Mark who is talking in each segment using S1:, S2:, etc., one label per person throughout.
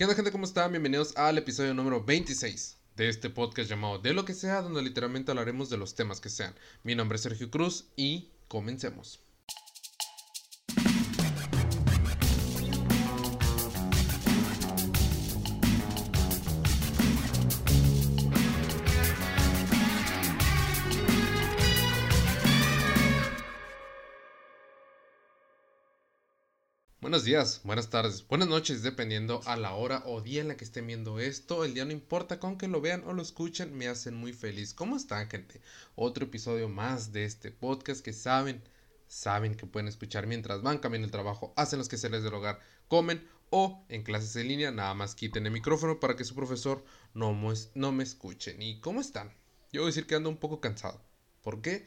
S1: ¿Qué onda gente? ¿Cómo están? Bienvenidos al episodio número 26 de este podcast llamado De lo que sea, donde literalmente hablaremos de los temas que sean. Mi nombre es Sergio Cruz y comencemos. Buenos días, buenas tardes, buenas noches, dependiendo a la hora o día en la que estén viendo esto. El día no importa, con que lo vean o lo escuchen, me hacen muy feliz. ¿Cómo están, gente? Otro episodio más de este podcast que saben, saben que pueden escuchar mientras van cambiando el trabajo, hacen los que se les del hogar, comen o en clases en línea. Nada más quiten el micrófono para que su profesor no, no me escuche. ¿Y cómo están? Yo a decir que ando un poco cansado. ¿Por qué?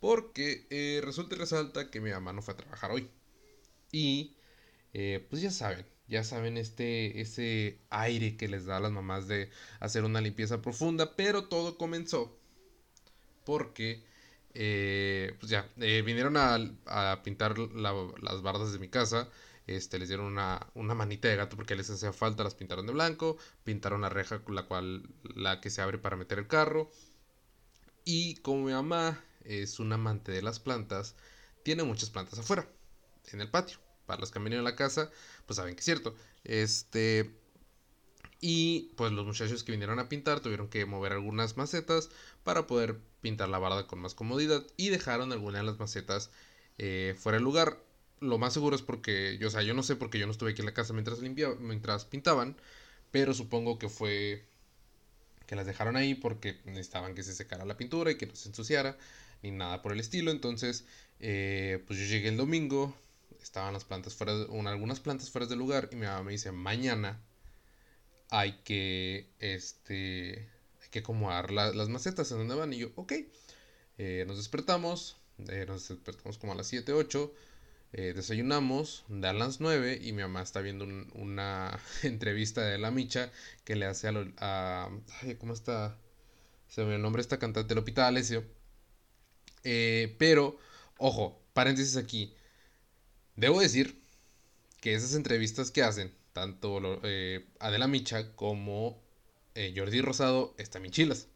S1: Porque eh, resulta y resalta que mi mamá no fue a trabajar hoy. Y eh, pues ya saben, ya saben este, ese aire que les da a las mamás de hacer una limpieza profunda, pero todo comenzó porque, eh, pues ya, eh, vinieron a, pintar las bardas de mi casa, este, les dieron una, una, manita de gato porque les hacía falta, las pintaron de blanco, pintaron la reja con la cual, la que se abre para meter el carro, y como mi mamá es un amante de las plantas, tiene muchas plantas afuera, en el patio para los que han venido a la casa, pues saben que es cierto. Este. Y pues los muchachos que vinieron a pintar tuvieron que mover algunas macetas para poder pintar la barda con más comodidad y dejaron algunas de las macetas eh, fuera del lugar. Lo más seguro es porque, yo, o sea, yo no sé porque yo no estuve aquí en la casa mientras, limpiaba, mientras pintaban, pero supongo que fue que las dejaron ahí porque necesitaban que se secara la pintura y que no se ensuciara ni nada por el estilo. Entonces, eh, pues yo llegué el domingo, estaban las plantas fuera, de, algunas plantas fuera de lugar y mi mamá me dice, mañana hay que, este, hay que acomodar las macetas en donde van. Y yo, ok, eh, nos despertamos, eh, nos despertamos como a las 7, 8, eh, desayunamos, dan las 9 y mi mamá está viendo una entrevista de La Micha que le hace a, a ay, ¿cómo está? Se me el nombre esta cantante, Lopita Alessio. pero, ojo, paréntesis aquí Debo decir que esas entrevistas que hacen, tanto eh, Adela Micha como eh, Jordi Rosado, están bien chilas.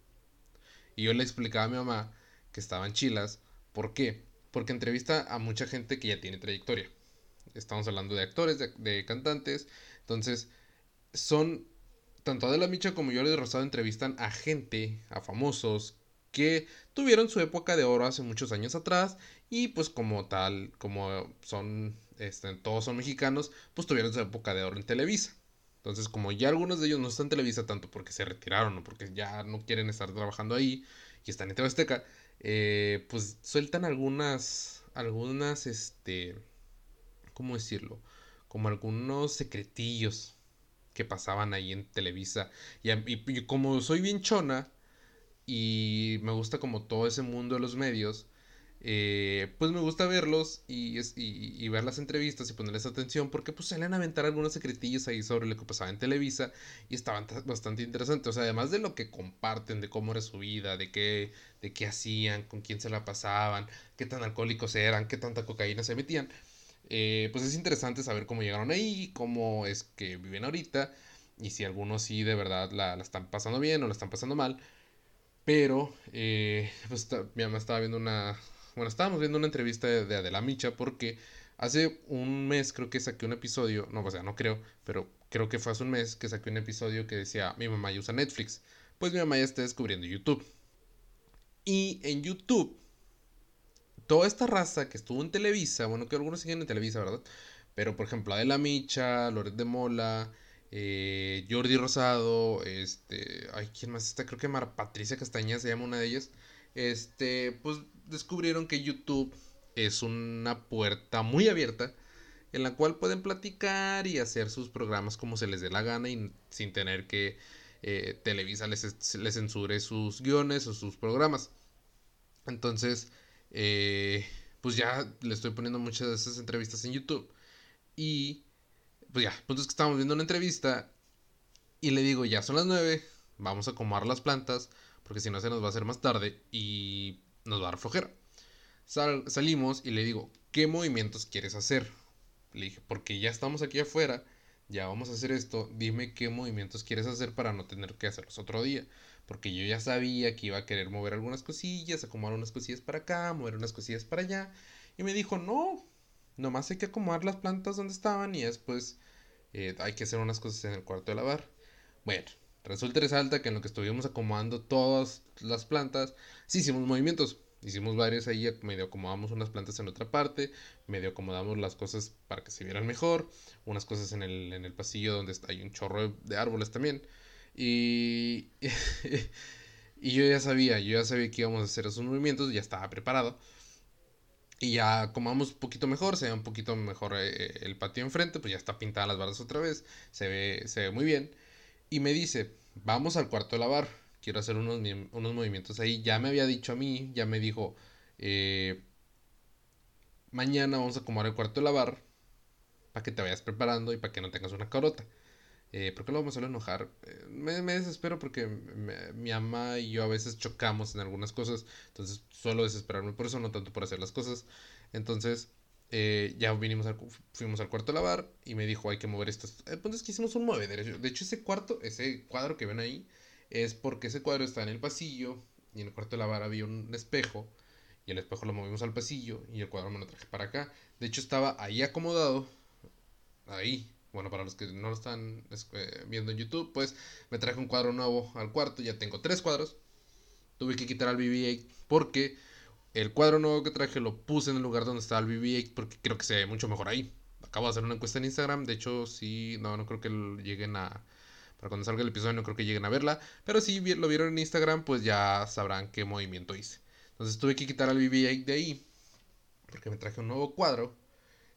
S1: Y yo le explicaba a mi mamá que estaban chilas. ¿Por qué? Porque entrevista a mucha gente que ya tiene trayectoria. Estamos hablando de actores, de, de cantantes. Entonces, son. Tanto Adela Micha como Jordi Rosado entrevistan a gente, a famosos, que tuvieron su época de oro hace muchos años atrás y pues como tal, como son, este, todos son mexicanos, pues tuvieron su época de oro en Televisa. Entonces, como ya algunos de ellos no están en Televisa tanto porque se retiraron o porque ya no quieren estar trabajando ahí y están en TV Azteca, eh, pues sueltan algunas, algunas, este, ¿cómo decirlo? Como algunos secretillos que pasaban ahí en Televisa. Y, y como soy bien chona, y me gusta como todo ese mundo de los medios, eh, pues me gusta verlos y, y, ver las entrevistas y ponerles atención porque pues salen a aventar algunos secretillos ahí sobre lo que pasaba en Televisa y estaban bastante interesantes, o sea, además de lo que comparten, de cómo era su vida, de qué, de qué hacían, con quién se la pasaban, qué tan alcohólicos eran, qué tanta cocaína se metían, eh, pues es interesante saber cómo llegaron ahí, cómo es que viven ahorita y si algunos sí de verdad la, la están pasando bien o la están pasando mal. Pero, eh, pues mi mamá estaba viendo una. Bueno, estábamos viendo una entrevista de, Adela Micha porque hace un mes creo que saqué un episodio. No, o sea, no creo, pero creo que fue hace un mes que saqué un episodio que decía: Mi mamá ya usa Netflix. Pues mi mamá ya está descubriendo YouTube. Y en YouTube, toda esta raza que estuvo en Televisa, bueno, que algunos siguen en Televisa, ¿verdad? Pero por ejemplo, Adela Micha, Loret de Mola, eh, Jordi Rosado, este, ay, ¿quién más está? Creo que Mara Patricia Castaña se llama una de ellas. Este, pues descubrieron que YouTube es una puerta muy abierta en la cual pueden platicar y hacer sus programas como se les dé la gana y sin tener que eh, Televisa les, les, censure sus guiones o sus programas. Entonces, eh, pues ya le estoy poniendo muchas de esas entrevistas en YouTube y pues ya, punto es que estábamos viendo una entrevista y le digo, ya son las 9, vamos a acomodar las plantas, porque si no se nos va a hacer más tarde y nos va a dar flojera. salimos y le digo, ¿qué movimientos quieres hacer? Le dije, porque ya estamos aquí afuera, ya vamos a hacer esto, dime qué movimientos quieres hacer para no tener que hacerlos otro día. Porque yo ya sabía que iba a querer mover algunas cosillas, acomodar unas cosillas para acá, mover unas cosillas para allá. Y me dijo, no, nomás hay que acomodar las plantas donde estaban y después eh, hay que hacer unas cosas en el cuarto de lavar. Bueno, resulta resalta que en lo que estuvimos acomodando todas las plantas, sí hicimos movimientos. Hicimos varios ahí, medio acomodamos unas plantas en otra parte, medio acomodamos las cosas para que se vieran mejor, unas cosas en el, en el pasillo donde hay un chorro de árboles también. Y, y yo ya sabía, yo ya sabía que íbamos a hacer esos movimientos, ya estaba preparado. Y ya acomodamos un poquito mejor, se ve un poquito mejor eh, el patio enfrente, pues ya está pintada las barras otra vez, se ve, se ve muy bien. Y me dice, vamos al cuarto de lavar quiero hacer unos, unos movimientos ahí. Ya me había dicho a mí, ya me dijo, eh, mañana vamos a acomodar el cuarto de lavar para que te vayas preparando y para que no tengas una carota. Eh, ¿Por qué lo vamos a enojar? Eh, me, desespero porque mi mamá y yo a veces chocamos en algunas cosas. Entonces suelo desesperarme por eso, no tanto por hacer las cosas. Entonces eh, ya vinimos al, fuimos al cuarto a lavar y me dijo hay que mover estos. El punto es que hicimos un movedero. De hecho ese cuarto, ese cuadro que ven ahí, es porque ese cuadro está en el pasillo y en el cuarto de lavar había un espejo y el espejo lo movimos al pasillo y el cuadro me lo traje para acá. De hecho estaba ahí acomodado, ahí. Bueno, para los que no lo están eh, viendo en YouTube, pues me traje un cuadro nuevo al cuarto. Ya tengo tres cuadros. Tuve que quitar al BB-8 porque el cuadro nuevo que traje lo puse en el lugar donde estaba el BB-8 porque creo que se ve mucho mejor ahí. Acabo de hacer una encuesta en Instagram. De hecho, sí, no, no creo que lleguen a para cuando salga el episodio no creo que lleguen a verla. Pero si lo vieron en Instagram, pues ya sabrán qué movimiento hice. Entonces tuve que quitar al BB-8 de ahí. Porque me traje un nuevo cuadro.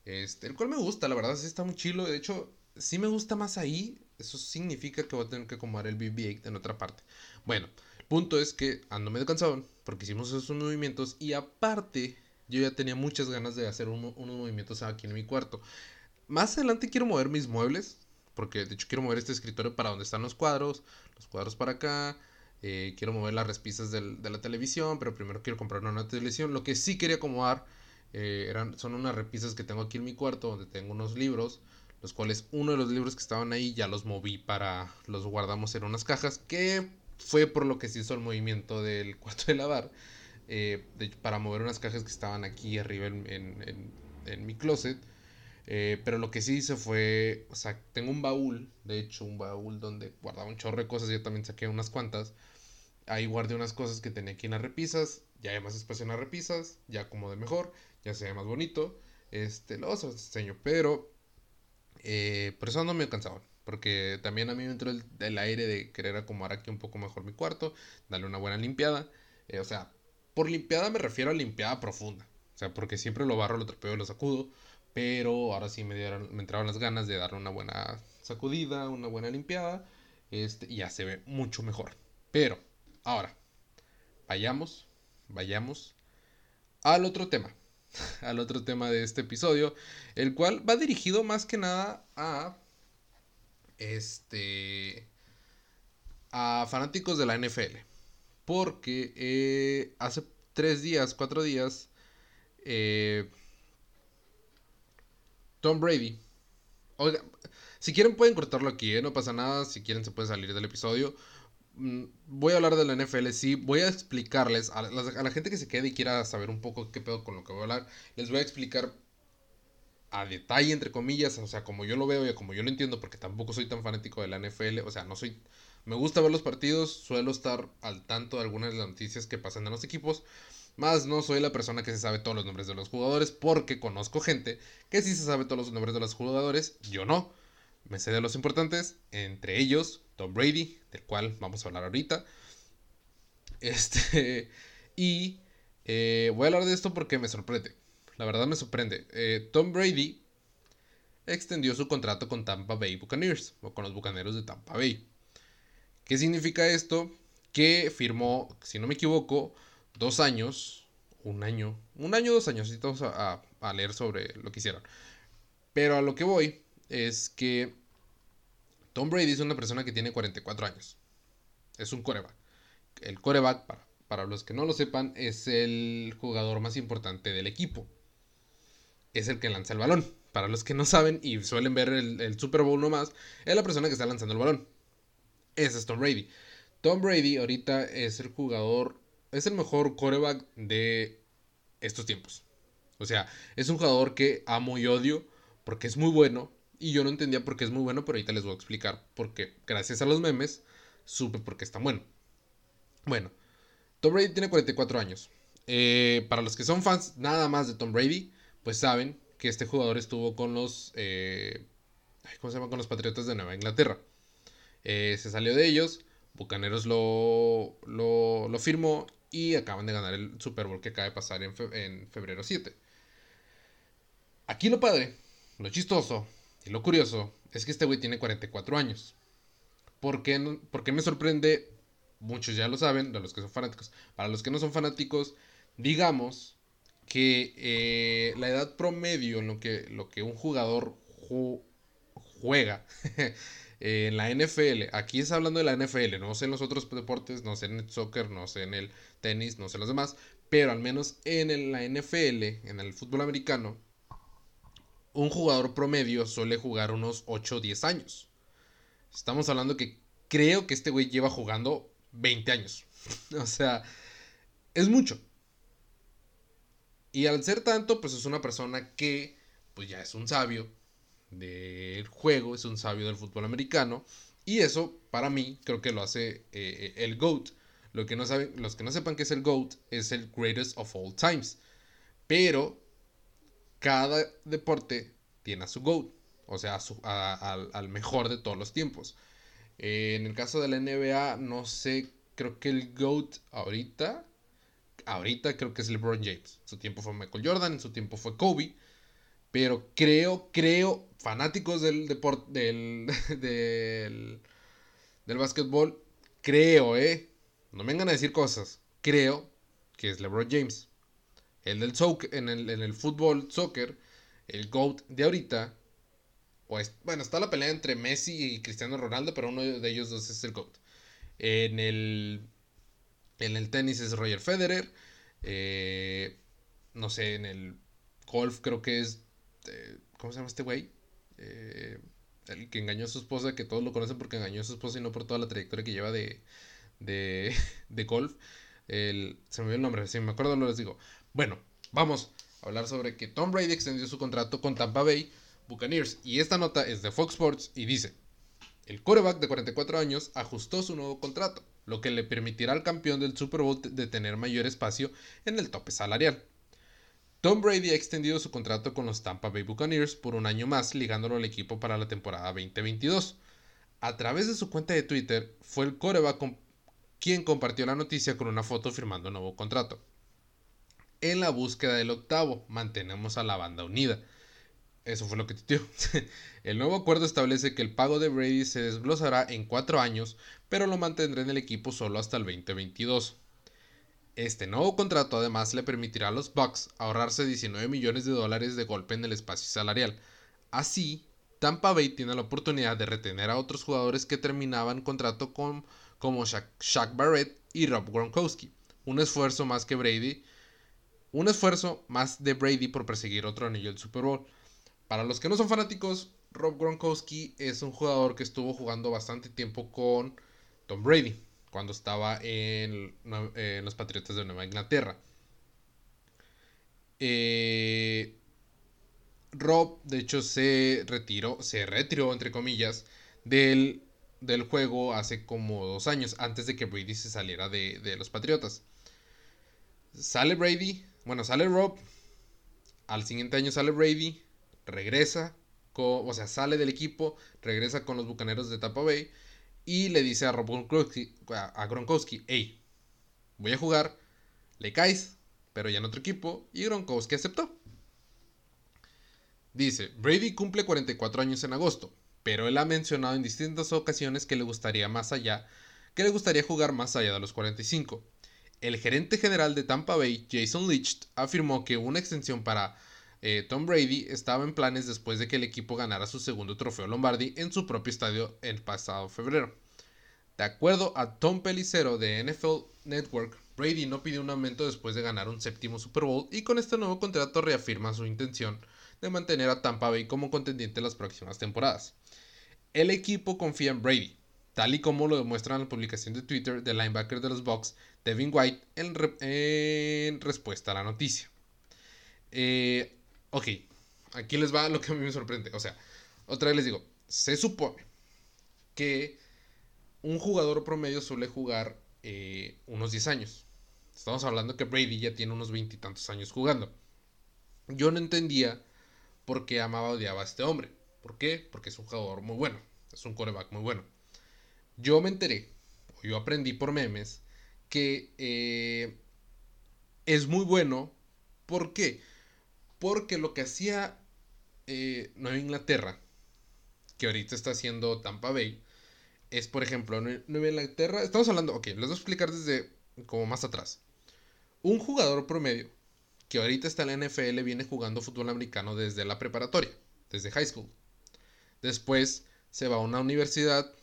S1: Este, el cual me gusta, la verdad sí está muy chilo. De hecho, si me gusta más ahí. Eso significa que voy a tener que acomodar el BB-8 en otra parte. Bueno, el punto es que ando medio cansado. Porque hicimos esos movimientos. Y aparte, yo ya tenía muchas ganas de hacer unos movimientos aquí en mi cuarto. Más adelante quiero mover mis muebles porque de hecho quiero mover este escritorio para donde están los cuadros, los cuadros para acá, eh, quiero mover las respisas de la televisión, pero primero quiero comprar una nueva televisión. Lo que sí quería acomodar eh, eran, son unas repisas que tengo aquí en mi cuarto, donde tengo unos libros, los cuales uno de los libros que estaban ahí ya los moví para, los guardamos en unas cajas, que fue por lo que se hizo el movimiento del cuarto de lavar, eh, para mover unas cajas que estaban aquí arriba en, en mi closet eh, pero lo que sí hice fue, o tengo un baúl, de hecho, un baúl donde guardaba un chorro de cosas, yo también saqué unas cuantas. Ahí guardé unas cosas que tenía aquí en las repisas, ya hay más espacio en las repisas, ya como de mejor, ya se ve más bonito. Este, lo os enseño, pero eh, por eso ando medio cansado. Porque también a mí me entró el, aire de querer acomodar aquí un poco mejor mi cuarto, darle una buena limpiada. Eh, o sea, por limpiada me refiero a limpiada profunda. O sea, porque siempre lo barro, lo trapeo, lo sacudo. Pero ahora sí me, dieron, me entraron las ganas de darle una buena sacudida, una buena limpiada. Este, y ya se ve mucho mejor. Pero, ahora, vayamos, vayamos al otro tema. al otro tema de este episodio. El cual va dirigido más que nada a. Este. A fanáticos de la NFL. Porque eh, hace tres días, cuatro días. Eh, Tom Brady. Si quieren pueden cortarlo aquí, ¿eh? no pasa nada. Si quieren se puede salir del episodio. Mm, voy a hablar de la NFL, sí. Voy a explicarles a la, gente que se quede y quiera saber un poco qué pedo con lo que voy a hablar. Les voy a explicar a detalle, entre comillas, o sea, como yo lo veo y como yo lo entiendo, porque tampoco soy tan fanático de la NFL, o sea, no soy... Me gusta ver los partidos, suelo estar al tanto de algunas de las noticias que pasan en los equipos, más no soy la persona que se sabe todos los nombres de los jugadores porque conozco gente que sí se sabe todos los nombres de los jugadores, yo no. Me sé de los importantes, entre ellos Tom Brady, del cual vamos a hablar ahorita. Este, y eh, voy a hablar de esto porque me sorprende. La verdad me sorprende. Eh, Tom Brady extendió su contrato con Tampa Bay Buccaneers, o con los Bucaneros de Tampa Bay. ¿Qué significa esto? Que firmó, si no me equivoco, dos años, un año, un año, dos años, y a, leer sobre lo que hicieron. Pero a lo que voy es que Tom Brady es una persona que tiene 44 años. Es un coreback. El coreback, para, para los que no lo sepan, es el jugador más importante del equipo. Es el que lanza el balón. para los que no saben y suelen ver el, Super Bowl nomás, es la persona que está lanzando el balón. Ese es Tom Brady. Tom Brady ahorita es el jugador, es el mejor quarterback de estos tiempos. O sea, es un jugador que amo y odio porque es muy bueno. Y yo no entendía por qué es muy bueno, pero ahorita les voy a explicar porque gracias a los memes supe por qué es tan bueno. Bueno, Tom Brady tiene 44 años. Eh, para los que son fans nada más de Tom Brady, pues saben que este jugador estuvo con los. Eh, ¿Cómo se llama? Con los Patriotas de Nueva Inglaterra. Eh, se salió de ellos. Bucaneros lo, lo, firmó y acaban de ganar el Super Bowl que acaba de pasar en, febrero 7. Aquí lo padre, lo chistoso y lo curioso es que este güey tiene 44 años. ¿Por qué, ¿Por qué me sorprende? Muchos ya lo saben, de los que son fanáticos. Para los que no son fanáticos, digamos que eh, la edad promedio en lo que, lo que un jugador juega en la NFL, aquí es hablando de la NFL, no sé en los otros deportes, no sé en el soccer, no sé en el tenis, no sé en los demás, pero al menos en la NFL, en el fútbol americano, un jugador promedio suele jugar unos 8 o 10 años. Estamos hablando que creo que este güey lleva jugando 20 años. o sea, es mucho. Y al ser tanto, pues es una persona que, pues ya es un sabio del juego, es un sabio del fútbol americano. Y eso, para mí, creo que lo hace eh, el GOAT. Lo que no saben, los que no sepan qué es el GOAT, es el greatest of all times. Pero cada deporte tiene a su GOAT. O sea, al mejor de todos los tiempos. en el caso de la NBA, no sé, creo que el GOAT ahorita ahorita creo que es LeBron James. Su tiempo fue Michael Jordan, en su tiempo fue Kobe. Pero creo, creo, fanáticos del deporte, del, del, del básquetbol, creo, ¿eh? No me vengan a decir cosas. Creo que es LeBron James. El del soccer, en, el, en el fútbol, soccer, el GOAT de ahorita. Pues, bueno, está la pelea entre Messi y Cristiano Ronaldo, pero uno de ellos dos es el GOAT. En el en el tenis es Roger Federer. Eh, no sé, en el golf creo que es... Eh, ¿Cómo se llama este güey? Eh, el que engañó a su esposa, que todos lo conocen porque engañó a su esposa y no por toda la trayectoria que lleva de, de, de golf. El, se me olvidó el nombre, si me acuerdo lo les digo. Bueno, vamos a hablar sobre que Tom Brady extendió su contrato con Tampa Bay Buccaneers. Y esta nota es de Fox Sports y dice, el quarterback de 44 años ajustó su nuevo contrato lo que le permitirá al campeón del Super Bowl de tener mayor espacio en el tope salarial. Tom Brady ha extendido su contrato con los Tampa Bay Buccaneers por un año más, ligándolo al equipo para la temporada 2022. A través de su cuenta de Twitter, fue el coreback quien compartió la noticia con una foto firmando un nuevo contrato. En la búsqueda del octavo, mantenemos a la banda unida. Eso fue lo que tuiteó. el nuevo acuerdo establece que el pago de Brady se desglosará en cuatro años, pero lo mantendrá en el equipo solo hasta el 2022. Este nuevo contrato además le permitirá a los Bucks ahorrarse 19 millones de dólares de golpe en el espacio salarial. Así, Tampa Bay tiene la oportunidad de retener a otros jugadores que terminaban contrato con, como Shaq, Barrett y Rob Gronkowski. Un esfuerzo más que Brady, un esfuerzo más de Brady por perseguir otro anillo del Super Bowl. Para los que no son fanáticos, Rob Gronkowski es un jugador que estuvo jugando bastante tiempo con Tom Brady cuando estaba en, los Patriotas de Nueva Inglaterra. Eh, Rob, de hecho, se retiró, se retiró, entre comillas, del, del, juego hace como dos años, antes de que Brady se saliera de, de los Patriotas. Sale Brady, bueno, sale Rob, al siguiente año sale Brady, regresa, o sea, sale del equipo, regresa con los Bucaneros de Tampa Bay y le dice a Rob Gronkowski, hey, voy a jugar, le caes, pero ya en otro equipo, y Gronkowski aceptó. Dice, Brady cumple 44 años en agosto, pero él ha mencionado en distintas ocasiones que le gustaría más allá, que le gustaría jugar más allá de los 45. El gerente general de Tampa Bay, Jason Leach, afirmó que una extensión para eh, Tom Brady estaba en planes después de que el equipo ganara su segundo trofeo Lombardi en su propio estadio el pasado febrero. De acuerdo a Tom Pelicero de NFL Network, Brady no pidió un aumento después de ganar un séptimo Super Bowl y con este nuevo contrato reafirma su intención de mantener a Tampa Bay como contendiente en las próximas temporadas. El equipo confía en Brady, tal y como lo demuestra la publicación de Twitter del linebacker de los Bucks, Devin White, en, respuesta a la noticia. Eh, ok, aquí les va lo que a mí me sorprende. O sea, otra vez les digo, se supone que un jugador promedio suele jugar eh, unos 10 años. Estamos hablando que Brady ya tiene unos veintitantos años jugando. Yo no entendía por qué amaba odiaba a este hombre. ¿Por qué? Porque es un jugador muy bueno. Es un coreback muy bueno. Yo me enteré, o yo aprendí por memes, que eh, es muy bueno. ¿Por qué? Porque lo que hacía eh, Nueva Inglaterra, que ahorita está haciendo Tampa Bay, es por ejemplo, Nueva Inglaterra, estamos hablando, ok, les voy a explicar desde como más atrás. Un jugador promedio que ahorita está en la NFL viene jugando fútbol americano desde la preparatoria, desde high school. Después se va a una universidad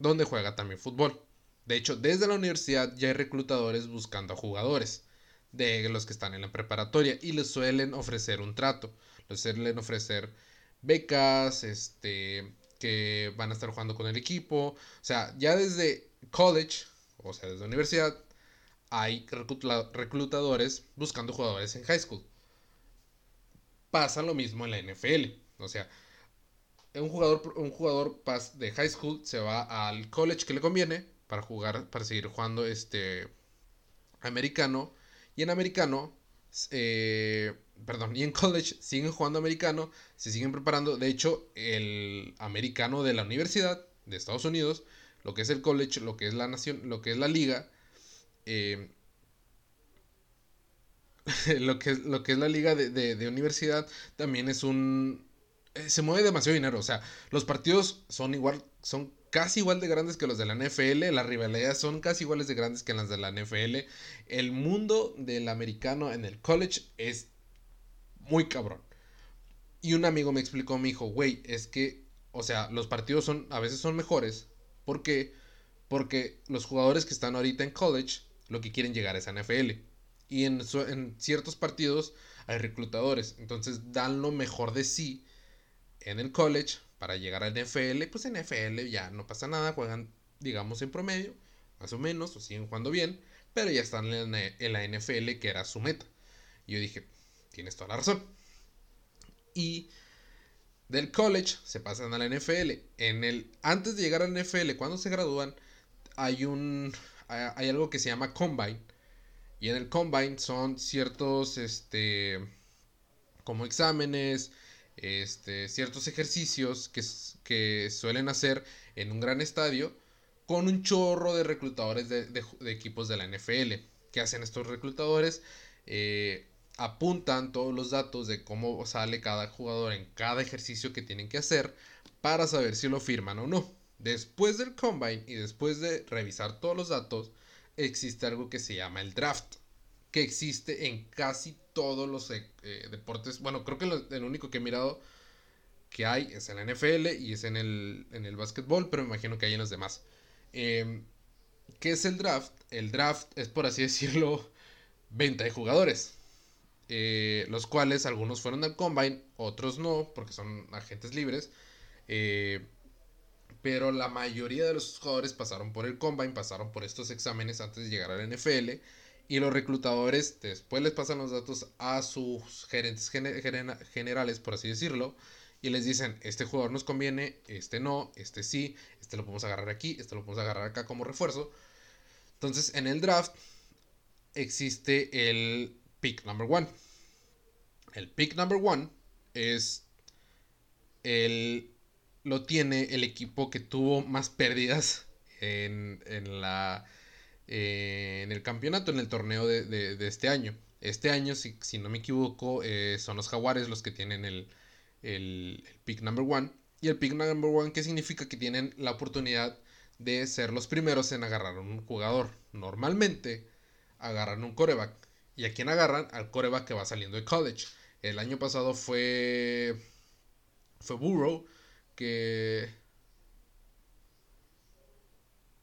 S1: donde juega también fútbol. De hecho, desde la universidad ya hay reclutadores buscando a jugadores de los que están en la preparatoria y les suelen ofrecer un trato, les suelen ofrecer becas, este, que van a estar jugando con el equipo, o sea, ya desde college, o sea, desde la universidad, hay reclutadores buscando jugadores en high school. Pasa lo mismo en la NFL, o sea, un jugador, un jugador de high school se va al college que le conviene para jugar, para seguir jugando este americano. Y en americano, eh, perdón, y en college siguen jugando americano, se siguen preparando. De hecho, el americano de la universidad de Estados Unidos, lo que es el college, lo que es la nación, lo que es la liga, eh, lo, que, lo que es la liga de, de universidad también es un, se mueve demasiado dinero. O sea, los partidos son igual, son casi igual de grandes que los de la NFL. Las rivalidades son casi iguales de grandes que las de la NFL. El mundo del americano en el college es muy cabrón. Y un amigo me explicó, me dijo, güey, es que, o sea, los partidos son, a veces son mejores. ¿Por qué? Porque los jugadores que están ahorita en college, lo que quieren llegar es a NFL. Y en, en ciertos partidos hay reclutadores. Entonces dan lo mejor de sí en el college para llegar al NFL, pues en NFL ya no pasa nada, juegan digamos en promedio, más o menos, o siguen jugando bien, pero ya están en la NFL que era su meta. Y yo dije, tienes toda la razón. Y del college se pasan a la NFL. En el, antes de llegar al NFL, cuando se gradúan, hay un hay algo que se llama combine. Y en el combine son ciertos este como exámenes, este, ciertos ejercicios que, suelen hacer en un gran estadio con un chorro de reclutadores de, equipos de la NFL. ¿Qué hacen estos reclutadores? Eh, apuntan todos los datos de cómo sale cada jugador en cada ejercicio que tienen que hacer para saber si lo firman o no. Después del combine y después de revisar todos los datos, existe algo que se llama el draft, que existe en casi todos los eh, eh, deportes. Bueno, creo que el único que he mirado que hay es en la NFL y es en el, en el básquetbol, pero me imagino que hay en los demás. Em, ¿Qué es el draft? El draft es, por así decirlo, venta de jugadores. Eh, los cuales algunos fueron al combine, otros no, porque son agentes libres. pero la mayoría de los jugadores pasaron por el combine, pasaron por estos exámenes antes de llegar a la NFL y los reclutadores después les pasan los datos a sus gerentes generales, por así decirlo, y les dicen, este jugador nos conviene, este no, este sí, este lo podemos agarrar aquí, este lo podemos agarrar acá como refuerzo. Entonces, en el draft existe el pick number one. El pick number one es el lo tiene el equipo que tuvo más pérdidas en, en la eh, en el campeonato, en el torneo de, este año. Este año, si, no me equivoco, eh, son los jaguares los que tienen el, el, pick number one. Y el pick number one, ¿qué significa? Que tienen la oportunidad de ser los primeros en agarrar un jugador. Normalmente agarran un coreback. ¿Y a quién agarran? Al coreback que va saliendo de college. El año pasado fue. Fue Burrow. Que.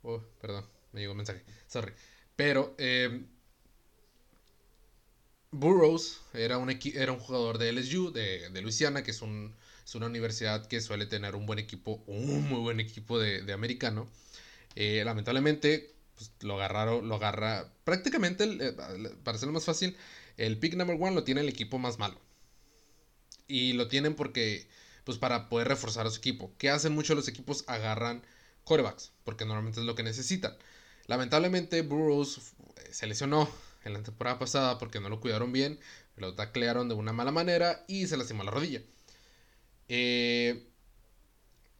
S1: Oh, perdón me llegó un mensaje, sorry. Pero, em, Burroughs era un, era un jugador de LSU, de, de Luisiana, que es, un, es, una universidad que suele tener un buen equipo, un muy buen equipo de, de americano. Eh, lamentablemente, pues, lo agarraron, lo agarra prácticamente, eh, para hacerlo más fácil, el pick number one lo tiene el equipo más malo. Y lo tienen porque, pues para poder reforzar a su equipo. ¿Qué hacen muchos los equipos? Agarran corebacks, porque normalmente es lo que necesitan. Lamentablemente, Burroughs eh, se lesionó en la temporada pasada porque no lo cuidaron bien, lo taclearon de una mala manera y se lastimó la rodilla. Eh,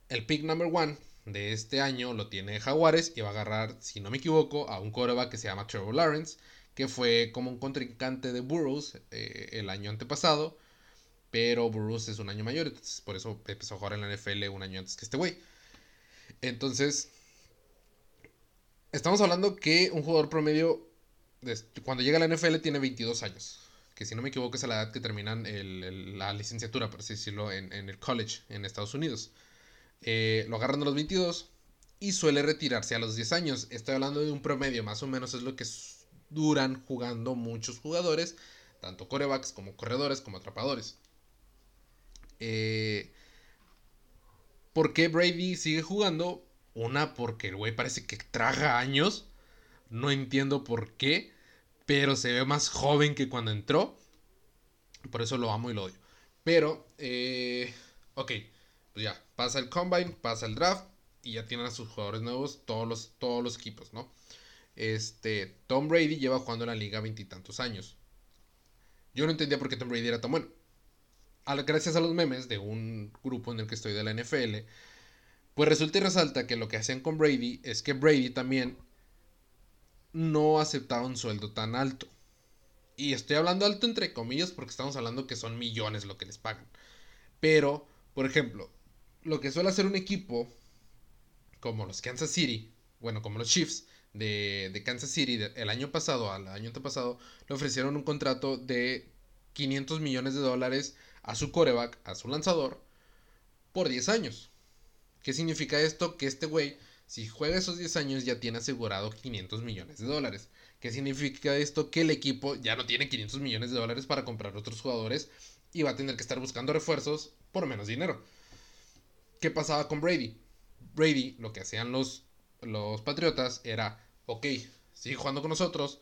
S1: el pick number one de este año lo tiene Jaguares y va a agarrar, si no me equivoco, a un coreback que se llama Trevor Lawrence, que fue como un contrincante de Burroughs eh, el año antepasado, pero Burroughs es un año mayor, entonces por eso empezó a jugar en la NFL un año antes que este güey. Entonces, estamos hablando que un jugador promedio, cuando llega a la NFL, tiene 22 años. Que si no me equivoco es a la edad que terminan la licenciatura, por así decirlo, en, el college en Estados Unidos. Eh, lo agarran a los 22 y suele retirarse a los 10 años. Estoy hablando de un promedio, más o menos es lo que duran jugando muchos jugadores, tanto corebacks como corredores como atrapadores. Eh, ¿Por qué Brady sigue jugando? Una, porque el güey parece que traga años. No entiendo por qué. Pero se ve más joven que cuando entró. Por eso lo amo y lo odio. Pero, eh, ok. Pues ya, pasa el combine, pasa el draft. Y ya tienen a sus jugadores nuevos todos los, todos los equipos, ¿no? Este, Tom Brady lleva jugando en la liga veintitantos años. Yo no entendía por qué Tom Brady era tan bueno gracias a los memes de un grupo en el que estoy de la NFL, pues resulta y resalta que lo que hacían con Brady es que Brady también no aceptaba un sueldo tan alto. Y estoy hablando alto entre comillas porque estamos hablando que son millones lo que les pagan. Pero, por ejemplo, lo que suele hacer un equipo como los Kansas City, bueno, como los Chiefs de, de Kansas City el año pasado al año antepasado, le ofrecieron un contrato de 500 millones de dólares a su coreback, a su lanzador, por 10 años. ¿Qué significa esto? Que este güey, si juega esos 10 años, ya tiene asegurado 500 millones de dólares. ¿Qué significa esto? Que el equipo ya no tiene 500 millones de dólares para comprar otros jugadores y va a tener que estar buscando refuerzos por menos dinero. ¿Qué pasaba con Brady? Brady, lo que hacían los, los Patriotas era, ok, sigue jugando con nosotros,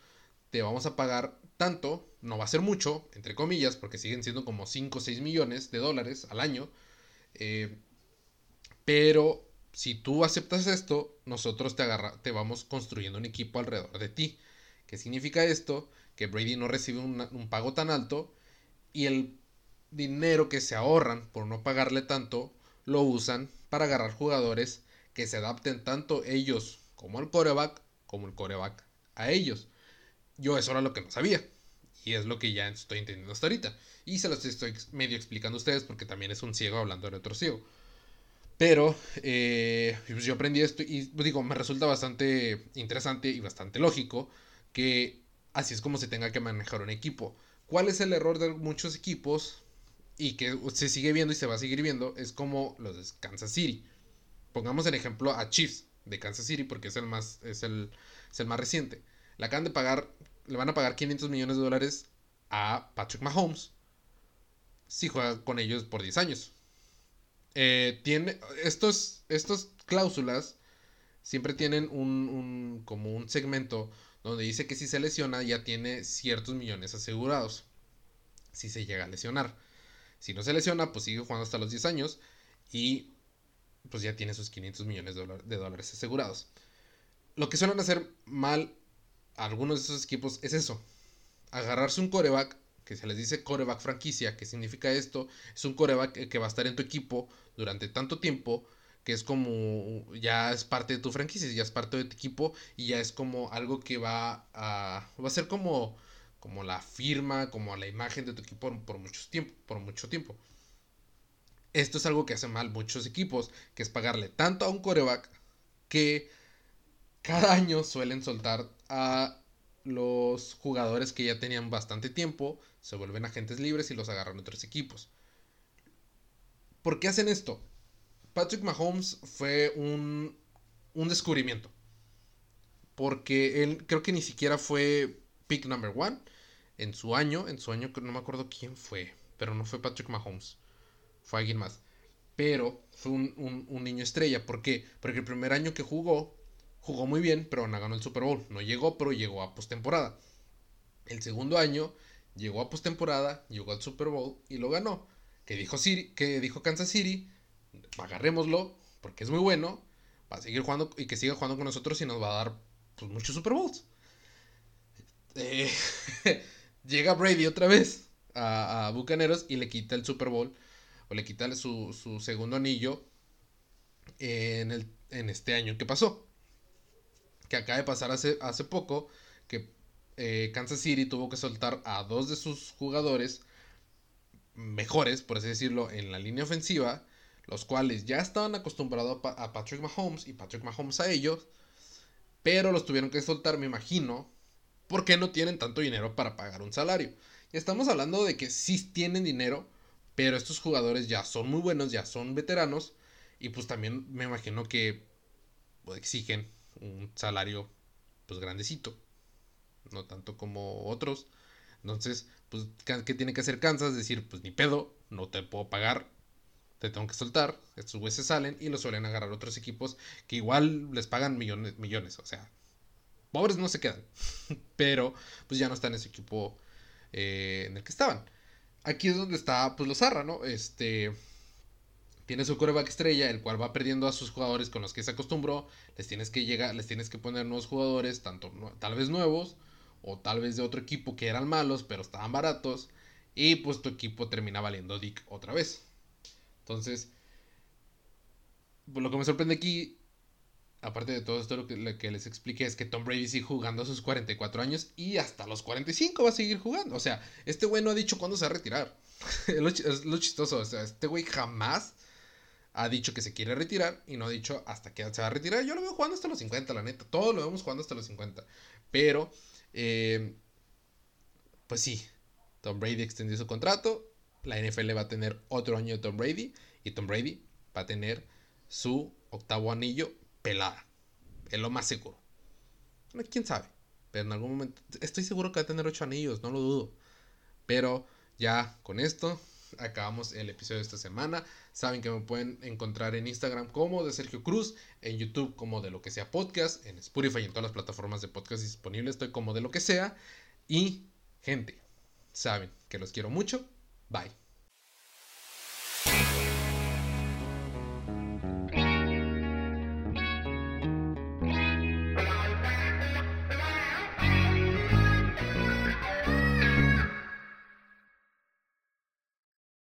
S1: te vamos a pagar tanto, no va a ser mucho, entre comillas, porque siguen siendo como 5 o 6 millones de dólares al año. Eh, pero si tú aceptas esto, nosotros te, te vamos construyendo un equipo alrededor de ti. ¿Qué significa esto? Que Brady no recibe un pago tan alto y el dinero que se ahorran por no pagarle tanto lo usan para agarrar jugadores que se adapten tanto ellos como el coreback como el coreback a ellos. Yo eso era lo que no sabía. Y es lo que ya estoy entendiendo hasta ahorita. Y se los estoy medio explicando a ustedes porque también es un ciego hablando de otro ciego. Pero eh, pues yo aprendí esto y pues digo, me resulta bastante interesante y bastante lógico que así es como se tenga que manejar un equipo. ¿Cuál es el error de muchos equipos y que se sigue viendo y se va a seguir viendo? Es como los de Kansas City. Pongamos el ejemplo a Chiefs de Kansas City porque es el más, es el, es el más reciente. Le acaban de pagar, le van a pagar 500 millones de dólares a Patrick Mahomes si juega con ellos por 10 años. Eh, tiene, estos, estas cláusulas siempre tienen un, como un segmento donde dice que si se lesiona ya tiene ciertos millones asegurados. Si se llega a lesionar. Si no se lesiona, pues sigue jugando hasta los 10 años y pues ya tiene sus 500 millones de dólares asegurados. Lo que suelen hacer mal algunos de esos equipos es eso. Agarrarse un coreback, que se les dice coreback franquicia, que significa esto, es un coreback que va a estar en tu equipo durante tanto tiempo, que es como ya es parte de tu franquicia, ya es parte de tu equipo y ya es como algo que va a va a ser como como la firma, como la imagen de tu equipo por, por mucho tiempo, por mucho tiempo. Esto es algo que hacen mal muchos equipos, que es pagarle tanto a un coreback que cada año suelen soltar a los jugadores que ya tenían bastante tiempo, se vuelven agentes libres y los agarran otros equipos. ¿Por qué hacen esto? Patrick Mahomes fue un, un descubrimiento. Porque él creo que ni siquiera fue pick number one. en su año, en su año, no me acuerdo quién fue, pero no fue Patrick Mahomes, fue alguien más. Pero fue un, un, niño estrella. ¿Por qué? Porque el primer año que jugó, jugó muy bien, pero no ganó el Super Bowl. No llegó, pero llegó a postemporada. El segundo año llegó a postemporada, llegó al Super Bowl y lo ganó. Que dijo, Siri, que dijo Kansas City, agarrémoslo, porque es muy bueno, va a seguir jugando y que siga jugando con nosotros y nos va a dar pues, muchos Super Bowls. Eh, llega Brady otra vez a, Bucaneros y le quita el Super Bowl, o le quita su, segundo anillo en, el, en este año que pasó. Acaba de pasar hace, poco, que eh, Kansas City tuvo que soltar a dos de sus jugadores mejores, por así decirlo, en la línea ofensiva, los cuales ya estaban acostumbrados a Patrick Mahomes y Patrick Mahomes a ellos, pero los tuvieron que soltar, me imagino, porque no tienen tanto dinero para pagar un salario. Y estamos hablando de que sí tienen dinero, pero estos jugadores ya son muy buenos, ya son veteranos, y pues también me imagino que exigen un salario pues grandecito, no tanto como otros. Entonces, pues, ¿qué tiene que hacer Kansas? Decir, pues ni pedo, no te puedo pagar, te tengo que soltar. Estos güeyes salen y los suelen agarrar otros equipos que igual les pagan millones, millones. O sea, pobres no se quedan. Pero pues ya no está en ese equipo eh, en el que estaban. Aquí es donde está pues los Zarra, ¿no? Este tiene su coreback estrella, el cual va perdiendo a sus jugadores con los que se acostumbró. Les tienes que llegar, les tienes que poner nuevos jugadores, tanto tal vez nuevos o tal vez de otro equipo que eran malos, pero estaban baratos. Y pues tu equipo termina valiendo Dick otra vez. Entonces, pues, lo que me sorprende aquí aparte de todo esto, lo que, les expliqué es que Tom Brady sigue jugando a sus 44 años y hasta los 45 va a seguir jugando. O sea, este güey no ha dicho cuándo se va a retirar. es, lo, chistoso. O sea, este güey jamás ha dicho que se quiere retirar y no ha dicho hasta que se va a retirar. Yo lo veo jugando hasta los 50, la neta. Todos lo vemos jugando hasta los 50. Pero, eh, pues sí, Tom Brady extendió su contrato. La NFL va a tener otro año de Tom Brady. Y Tom Brady va a tener su octavo anillo pelada. Es lo más seguro. ¿Quién sabe? Pero en algún momento... Estoy seguro que va a tener ocho anillos, no lo dudo. Pero ya con esto acabamos el episodio de esta semana. Saben que me pueden encontrar en Instagram como de Sergio Cruz, en YouTube como de lo que sea podcast, en Spotify y en todas las plataformas de podcast disponibles estoy como de lo que sea. Y gente, saben que los quiero mucho. Bye.